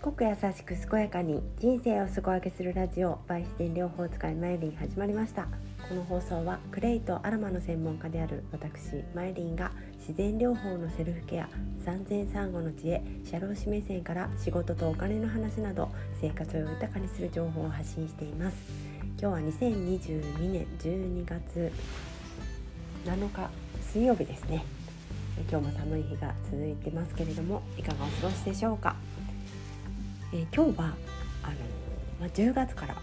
賢く優しく健やかに人生を底上げするラジオバイステン療法使いマイリン始まりました。この放送はクレイとアロマの専門家である私マイリンが自然療法のセルフケア産前産後の知恵社労士目線から仕事とお金の話など生活を豊かにする情報を発信しています。今日は2022年12月7日水曜日ですね。今日も寒い日が続いてますけれどもいかがお過ごしでしょうか、えー、今日はあの、まあ、10月から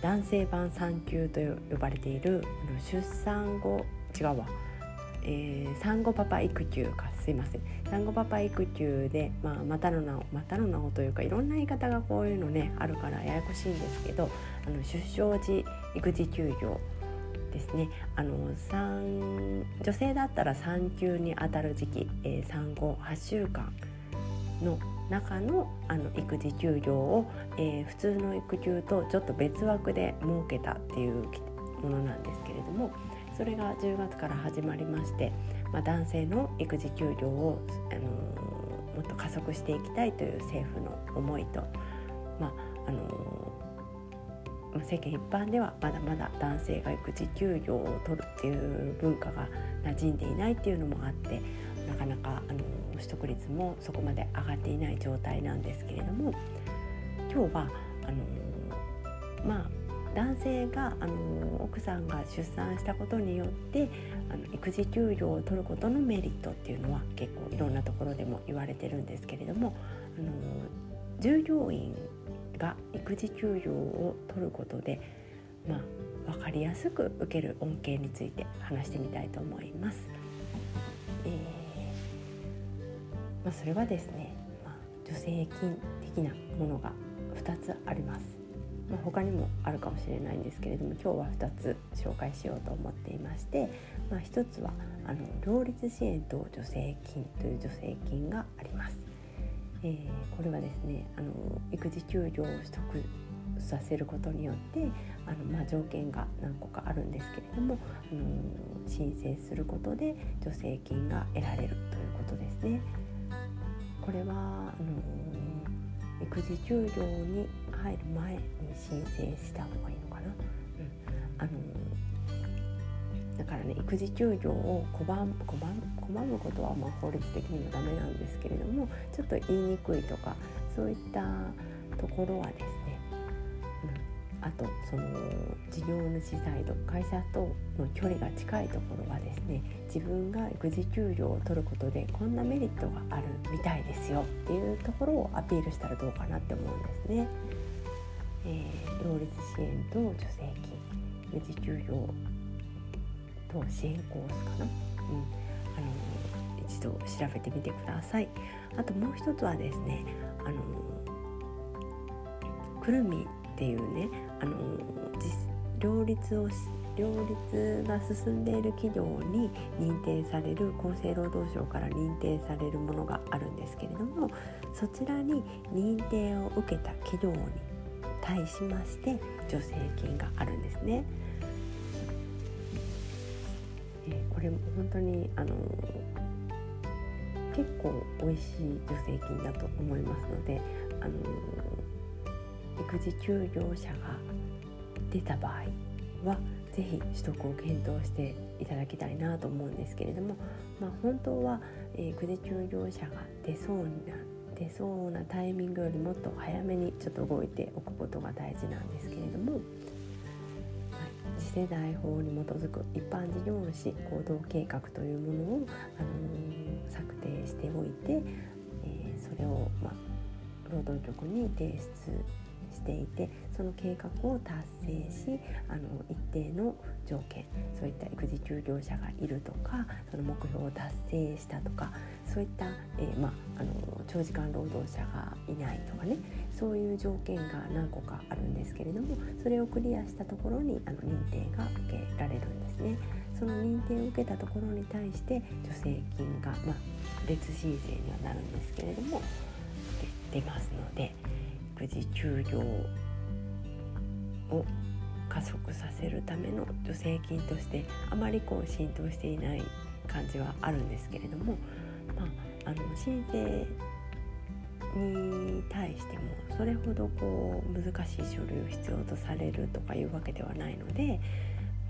男性版産休と呼ばれている出産後違うわ、えー、産後パパ育休かすいません。産後パパ育休で、まあ、またの名をまたの名をというかいろんな言い方がこういうのねあるからややこしいんですけどあの出生時育児休業ですね。あの女性だったら産休にあたる時期、えー、産後8週間の中のあの育児休業を、えー、普通の育休とちょっと別枠で設けたっていうものなんですけれどもそれが10月から始まりまして、まあ、男性の育児休業を、あのー、もっと加速していきたいという政府の思いと、まああのー世間一般ではまだまだ男性が育児休業を取るっていう文化が馴染んでいないっていうのもあってなかなかあの取得率もそこまで上がっていない状態なんですけれども今日はあのまあ男性があの奥さんが出産したことによってあの育児休業を取ることのメリットっていうのは結構いろんなところでも言われてるんですけれどもあの従業員が育児休業を取ることで、まあ、分かりやすく受ける恩恵について話してみたいと思います。えー、まあ、それはですね、まあ、助成金的なものが2つあります。まあ、他にもあるかもしれないんですけれども今日は2つ紹介しようと思っていまして、まあ、1つはあの両立支援と助成金という助成金があります。えー、これはですねあの育児休業を取得させることによってあの、まあ、条件が何個かあるんですけれども、あの申請することで助成金が得られるということですね。これはあの育児休業に入る前に申請した方がいいのかな。うん、あのだからね育児休業を拒む拒拒むことはまあ法律的にもダメなんですけれどもちょっと言いにくいとかそういったところはですね、あとその事業主サイド会社との距離が近いところはですね自分が育児休業を取ることでこんなメリットがあるみたいですよっていうところをアピールしたらどうかなって思うんですね。えー、両立支援と助成金育児休業と支援コースかな、うん、あの一度調べてみてください。あともう一つはですねあのくるみっていうねあの両立を両立が進んでいる企業に認定される厚生労働省から認定されるものがあるんですけれどもそちらに認定を受けた企業に対しまして助成金があるんですね。えこれも本当にあの結構美味しい助成金だと思いますのであの育児休業者が出た場合は是非取得を検討していただきたいなと思うんですけれども、まあ、本当は、え、育児休業者が出そうな出そうなタイミングよりもっと早めにちょっと動いておくことが大事なんですけれども次世代法に基づく一般事業主行動計画というものを、あのー、策定しておいて、えー、それを、まあ、労働局に提出ていてその計画を達成しあの一定の条件そういった育児休業者がいるとかその目標を達成したとかそういった、えー、まあ、の長時間労働者がいないとかねそういう条件が何個かあるんですけれどもそれをクリアしたところにあの認定が受けられるんですね。その認定を受けたところに対して助成金が、まあ、別申請にはなるんですけれども出ますので育児休業を加速させるための助成金としてあまりこう浸透していない感じはあるんですけれども、まあ、あの申請に対してもそれほどこう難しい書類を必要とされるとかいうわけではないので、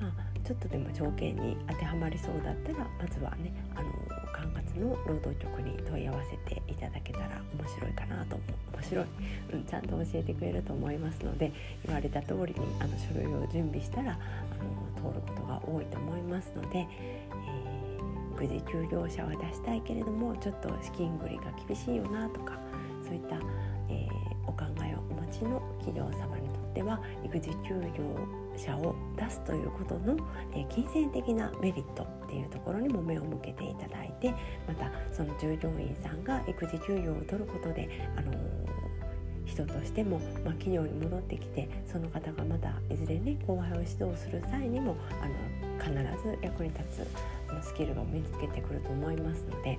まあ、ちょっとでも条件に当てはまりそうだったらまずはねあの管轄の労働局に問い合わせていただけたら面白いかなと思う。面白い、うん、ちゃんと教えてくれると思いますので言われた通りにあの書類を準備したらあの通ることが多いと思いますので、えー、育児休業者は出したいけれどもちょっと資金繰りが厳しいよなとかそういった、え、ちの企業様にとっては育児休業者を出すということの、え、金銭的なメリットっていうところにも目を向けていただいてまたその従業員さんが育児休業を取ることで、あのー、人としても、まあ、企業に戻ってきてその方がまたいずれね後輩を指導する際にもあの必ず役に立つスキルが身につけてくると思いますので、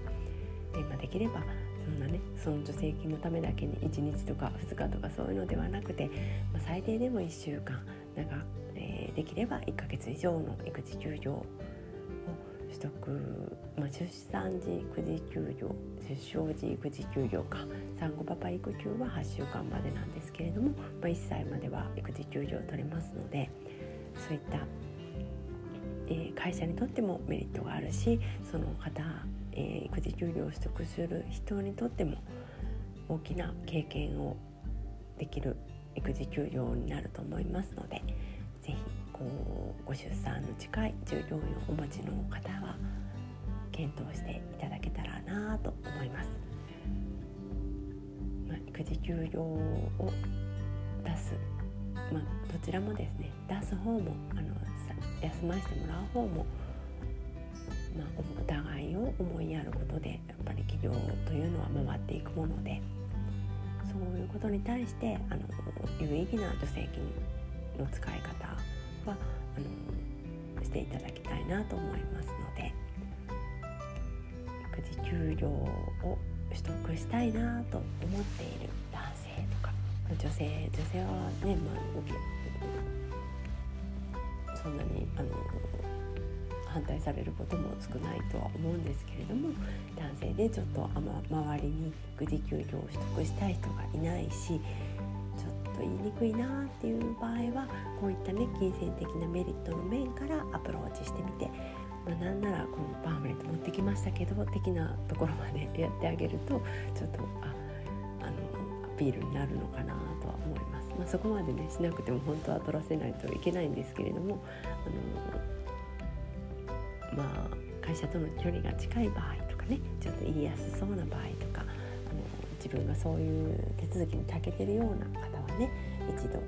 でまあ、できればそんなねその助成金のためだけに1日とか2日とかそういうのではなくて、まあ、最低でも1週間なんか、えー、できれば1ヶ月以上の育児休業を取得、まあ、出産時育児休業出生時育児休業か産後パパ育休は8週間までなんですけれども、まあ、1歳までは育児休業を取れますのでそういった、えー、会社にとってもメリットがあるしその方えー、育児休業を取得する人にとっても大きな経験をできる育児休業になると思いますので是非こうご出産の近い従業員をお持ちの方は検討していただけたらなと思います。まあ、育児休業を出す、まあ、どちらもですね出す方もあの休ませてもらう方もまあ、お互いを思いやることでやっぱり企業というのは回っていくものでそういうことに対してあの有意義な助成金の使い方はあのしていただきたいなと思いますので育児休業を取得したいなと思っている男性とか女性女性はね、まあ、そんなにあの反対されることも少ないとは思うんですけれども男性でちょっとあ、ま周りに育児休業を取得したい人がいないしちょっと言いにくいなっていう場合はこういったね金銭的なメリットの面からアプローチしてみて、まあ、なんならこのパンフレット持ってきましたけど的なところまでやってあげるとちょっとああのアピールになるのかなとは思います。まあ、そこまでねしなくても本当は取らせないといけないんですけれどもあのまあ、会社との距離が近い場合とかねちょっと言いやすそうな場合とかあの自分がそういう手続きに長けてるような方はね一度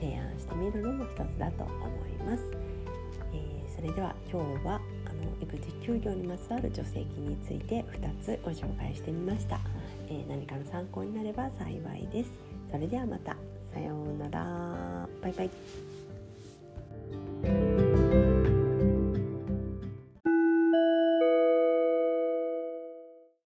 提案してみるのも一つだと思います。えー、それでは今日はあの育児休業にまつわる助成金について2つご紹介してみました、えー、何かの参考になれば幸いです。それではまたさようならバイバイ